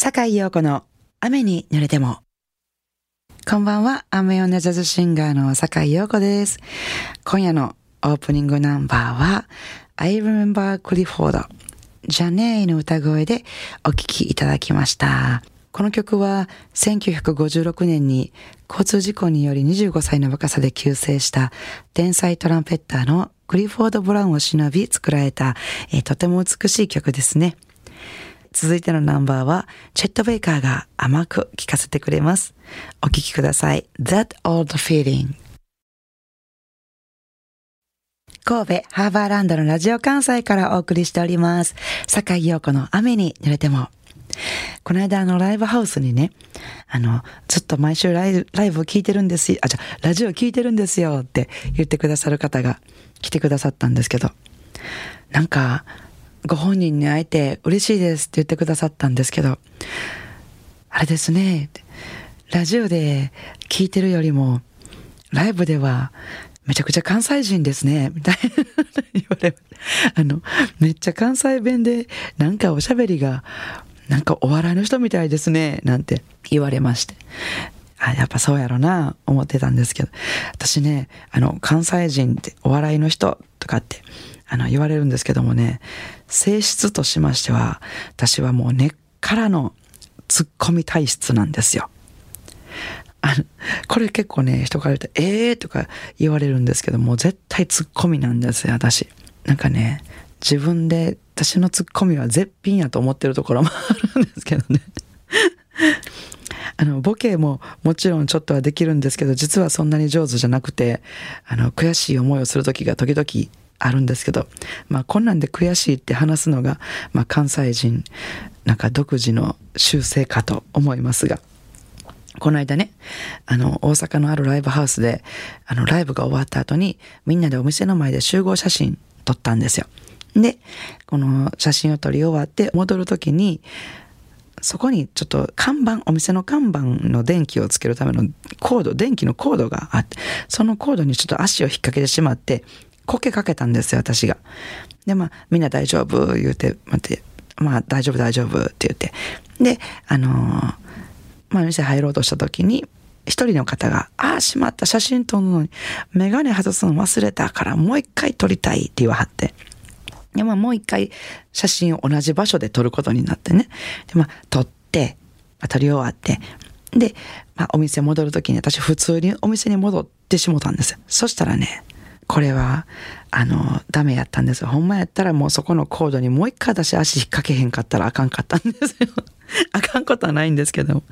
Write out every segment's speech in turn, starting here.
坂井陽子の雨に濡れても。こんばんは、雨女ジャズシンガーの坂井陽子です。今夜のオープニングナンバーは、I Remember Clifford ジャネーの歌声でお聴きいただきました。この曲は1956年に交通事故により25歳の若さで急逝した天才トランペッターのクリフォード・ブラウンを忍び作られた、えーとても美しい曲ですね。続いてのナンバーは、チェット・ベイカーが甘く聴かせてくれます。お聴きください。That Old Feeling。神戸ハーバーランドのラジオ関西からお送りしております。坂井陽子の雨に濡れても。この間あのライブハウスにね、あの、ずっと毎週ライブライブを聞いてるんですよ、あ、じゃあラジオ聞いてるんですよって言ってくださる方が来てくださったんですけど、なんか、ご本人に会えて嬉しいですって言ってくださったんですけど、あれですね、ラジオで聞いてるよりも、ライブではめちゃくちゃ関西人ですね、みたいな言われ、あの、めっちゃ関西弁でなんかおしゃべりが、なんかお笑いの人みたいですね、なんて言われまして。あ、やっぱそうやろな、思ってたんですけど。私ね、あの、関西人ってお笑いの人とかって、あの、言われるんですけどもね、性質としましては、私はもう根っからのツッコミ体質なんですよ。あの、これ結構ね、人から言うと、ええー、とか言われるんですけども、絶対ツッコミなんですよ、私。なんかね、自分で私のツッコミは絶品やと思ってるところもあるんですけどね。あの、ボケももちろんちょっとはできるんですけど、実はそんなに上手じゃなくて、あの、悔しい思いをする時が時々あるんですけど、まあ、こんなんで悔しいって話すのが、まあ、関西人、なんか独自の修正かと思いますが、この間ね、あの、大阪のあるライブハウスで、あの、ライブが終わった後に、みんなでお店の前で集合写真撮ったんですよ。で、この写真を撮り終わって戻るときに、そこにちょっと看板、お店の看板の電気をつけるためのコード、電気のコードがあって、そのコードにちょっと足を引っ掛けてしまって、こけかけたんですよ、私が。で、まあ、みんな大丈夫？言うて、待って、まあ、大丈夫大丈夫って言って。で、あのー、まあ、店入ろうとした時に、一人の方が、ああ、しまった、写真撮るのに、メガネ外すの忘れたから、もう一回撮りたいって言わはって。で、まあ、もう一回写真を同じ場所で撮ることになってね。で、まあ、撮って、まあ、撮り終わって、で、まあ、お店戻るときに私普通にお店に戻ってしもたんです。そしたらね、これは、あの、ダメやったんです。ほんまやったらもうそこのコードにもう一回私足引っ掛けへんかったらあかんかったんですよ。あかんことはないんですけど。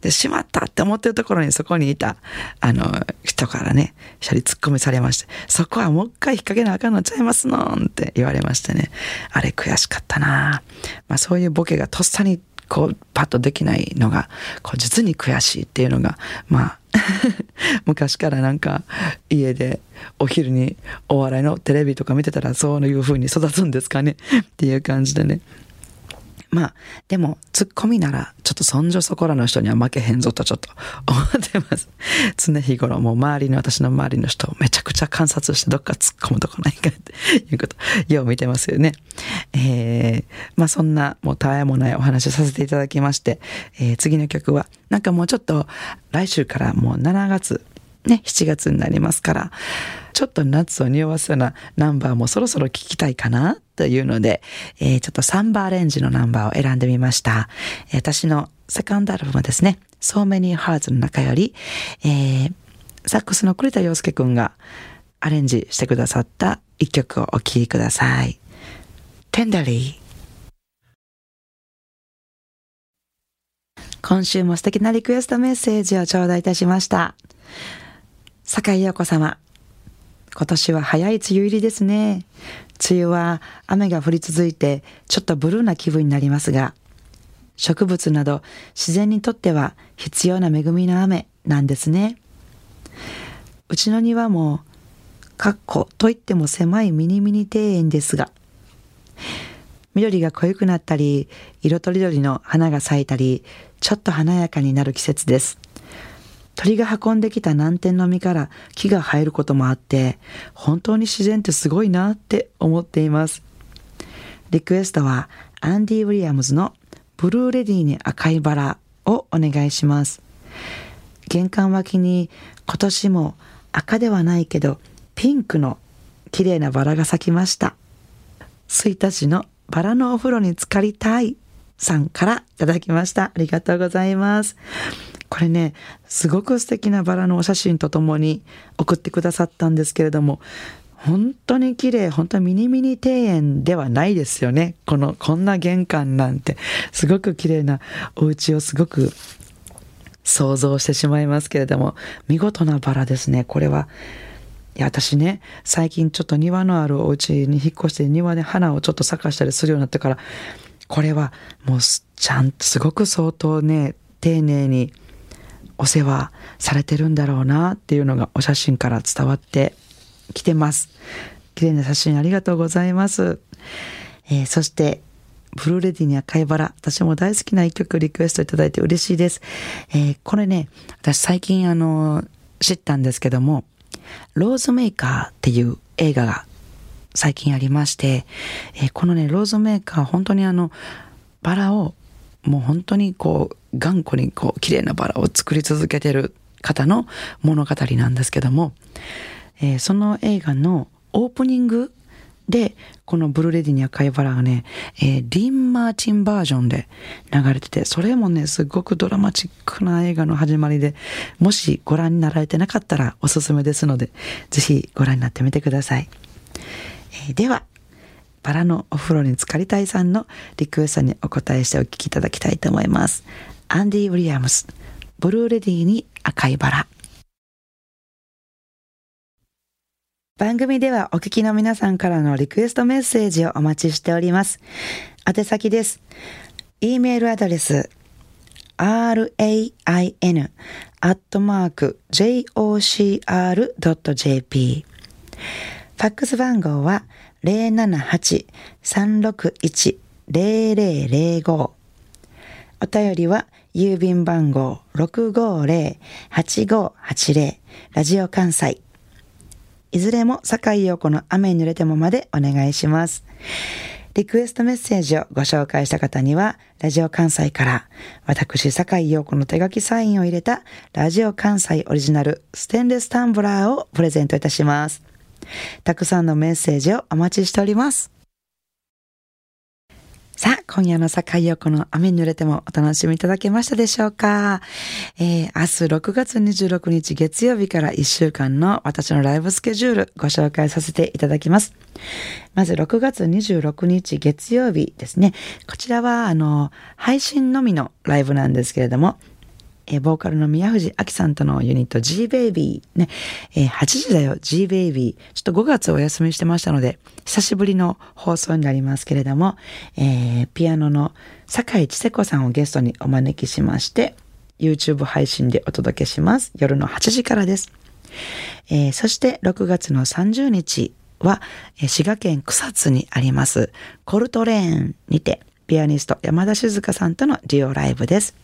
で、しまったって思ってるところにそこにいた、あの、人からね、一人突っ込みされまして、そこはもう一回引っ掛けなあかんのちゃいますのんって言われましてね。あれ悔しかったなまあそういうボケがとっさにこう、パッとできないのが、こう、実に悔しいっていうのが、まあ、昔からなんか、家でお昼にお笑いのテレビとか見てたら、そういう風に育つんですかねっていう感じでね。まあ、でも、ツッコミなら、ちょっとそんじょそこらの人には負けへんぞとちょっと思ってます。常日頃、もう周りの、私の周りの人をめちゃくちゃ観察して、どっか突っ込むとこないかっていうこと、よう見てますよね。えー、まあそんな、もうたわやもないお話させていただきまして、えー、次の曲は、なんかもうちょっと、来週からもう7月、ね、7月になりますから、ちょっと夏を匂わすようなナンバーもそろそろ聞きたいかなというので、えー、ちょっとサンバーレンジのナンバーを選んでみました。えー、私のセカンドアルバムですね、So Many Hearts の中より、えー、サックスの栗田洋介くんがアレンジしてくださった一曲をお聴きください。Tenderly 今週も素敵なリクエストメッセージを頂戴いたしました。坂井陽子様。今年は早い梅雨入りですね。梅雨は雨が降り続いてちょっとブルーな気分になりますが、植物など自然にとっては必要な恵みの雨なんですね。うちの庭も、かっこといっても狭いミニミニ庭園ですが、緑が濃ゆくなったり、色とりどりの花が咲いたり、ちょっと華やかになる季節です。鳥が運んできた南天の実から木が生えることもあって、本当に自然ってすごいなって思っています。リクエストは、アンディ・ウィリアムズのブルーレディに赤いバラをお願いします。玄関脇に今年も赤ではないけどピンクの綺麗なバラが咲きました。1日のバラのお風呂に浸かりたいさんからいただきました。ありがとうございます。これね、すごく素敵なバラのお写真とともに送ってくださったんですけれども、本当に綺麗、本当にミニミニ庭園ではないですよね。この、こんな玄関なんて、すごく綺麗なお家をすごく想像してしまいますけれども、見事なバラですね。これは、いや、私ね、最近ちょっと庭のあるお家に引っ越して庭で花をちょっと咲かしたりするようになってから、これはもうちゃんとすごく相当ね、丁寧にお世話されてるんだろうなっていうのがお写真から伝わって来てます。綺麗な写真ありがとうございます。えー、そして、ブルーレディに赤いバラ。私も大好きな一曲リクエストいただいて嬉しいです。えー、これね、私最近あの、知ったんですけども、ローズメーカーっていう映画が最近ありまして、えー、このね、ローズメーカー本当にあの、バラをもう本当にこう、頑固にこう、綺麗なバラを作り続けてる方の物語なんですけども、えー、その映画のオープニングで、このブルーレディに赤いバラがね、えー、リン・マーチンバージョンで流れてて、それもね、すごくドラマチックな映画の始まりで、もしご覧になられてなかったらおすすめですので、ぜひご覧になってみてください。えー、では、バラのお風呂に浸かりたいさんのリクエストにお答えしてお聞きいただきたいと思います。アンディ・ウィリアムス、ブルーレディに赤いバラ。番組ではお聞きの皆さんからのリクエストメッセージをお待ちしております。宛先です。e メールアドレス rain アットマーク jocr.jp ファックス番号は078-361-0005お便りは郵便番号650-8580ラジオ関西いずれも坂井陽子の雨に濡れてもまでお願いします。リクエストメッセージをご紹介した方には、ラジオ関西から、私、坂井陽子の手書きサインを入れた、ラジオ関西オリジナルステンレスタンブラーをプレゼントいたします。たくさんのメッセージをお待ちしております。さあ、今夜の坂井横の雨に濡れてもお楽しみいただけましたでしょうか、えー、明日6月26日月曜日から1週間の私のライブスケジュールご紹介させていただきます。まず6月26日月曜日ですね。こちらはあの、配信のみのライブなんですけれども、えー、ボーカルの宮藤明さんとのユニット G-Baby ね、えー、8時だよ G-Baby ちょっと5月お休みしてましたので久しぶりの放送になりますけれども、えー、ピアノの坂井千世子さんをゲストにお招きしまして YouTube 配信でお届けします。夜の8時からです、えー、そして6月の30日は、滋賀県草津にありますコルトレーンにてピアニスト山田静香さんとのデュオライブです。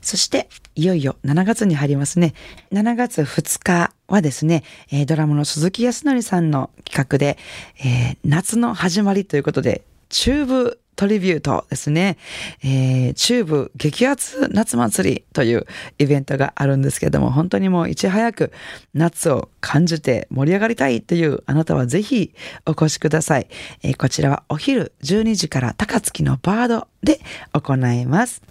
そして、いよいよ7月に入りますね。7月2日はですね、えー、ドラムの鈴木康則さんの企画で、えー、夏の始まりということで、チューブトリビュートですね。えー、チューブ激アツ夏祭りというイベントがあるんですけども、本当にもういち早く夏を感じて盛り上がりたいというあなたはぜひお越しください。えー、こちらはお昼12時から高槻のバードで行います。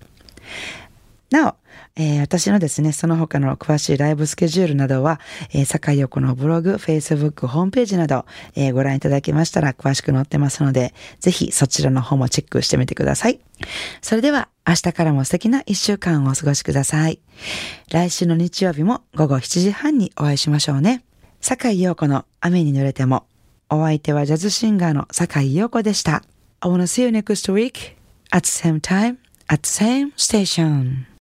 なお、えー、私のですね、その他の詳しいライブスケジュールなどは、えー、坂井横のブログ、Facebook、ホームページなど、えー、ご覧いただけましたら詳しく載ってますので、ぜひそちらの方もチェックしてみてください。それでは、明日からも素敵な一週間をお過ごしください。来週の日曜日も午後7時半にお会いしましょうね。坂井陽子の雨に濡れても、お相手はジャズシンガーの坂井陽子でした。I wanna see you next week at the same time at the same station.